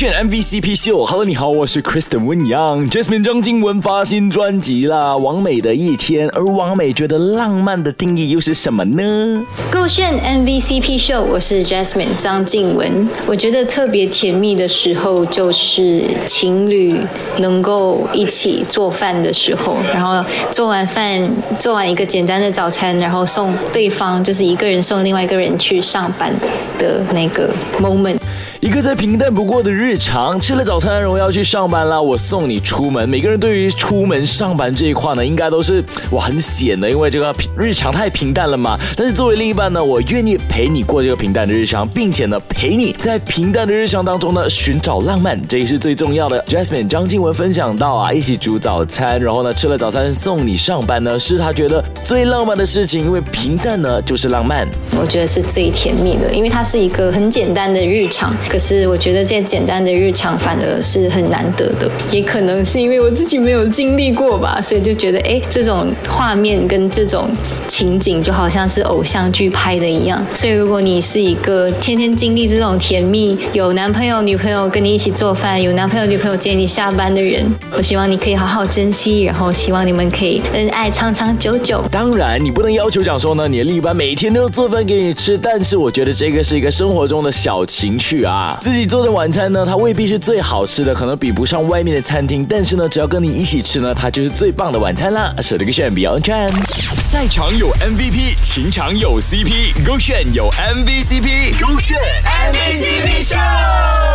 勾选 MVCp 秀。Hello，你好，我是 Kristen 温阳，Jasmine 张静文发新专辑啦，《王美的一天》。而王美觉得浪漫的定义又是什么呢？勾选 MVCp 秀，我是 Jasmine 张静文。我觉得特别甜蜜的时候，就是情侣能够一起做饭的时候，然后做完饭，做完一个简单的早餐，然后送对方，就是一个人送另外一个人去上班的那个 moment。一个再平淡不过的日常，吃了早餐，然后要去上班啦。我送你出门。每个人对于出门上班这一块呢，应该都是哇很险的，因为这个日常太平淡了嘛。但是作为另一半呢，我愿意陪你过这个平淡的日常，并且呢陪你在平淡的日常当中呢寻找浪漫，这也是最重要的。Jasmine 张静文分享到啊，一起煮早餐，然后呢吃了早餐送你上班呢，是他觉得最浪漫的事情，因为平淡呢就是浪漫。我觉得是最甜蜜的，因为它是一个很简单的日常。可是我觉得这简单的日常反而是很难得的，也可能是因为我自己没有经历过吧，所以就觉得哎，这种画面跟这种情景就好像是偶像剧拍的一样。所以如果你是一个天天经历这种甜蜜，有男朋友女朋友跟你一起做饭，有男朋友女朋友接你下班的人，我希望你可以好好珍惜，然后希望你们可以恩爱长长久久。当然，你不能要求讲说呢，你的另一半每天都要做饭给你吃，但是我觉得这个是一个生活中的小情趣啊，自己。做的晚餐呢，它未必是最好吃的，可能比不上外面的餐厅。但是呢，只要跟你一起吃呢，它就是最棒的晚餐啦。舍得个选 Beyond 站，赛场有 MVP，情场有 CP，勾炫有 MVCp，勾炫 MVCp Show。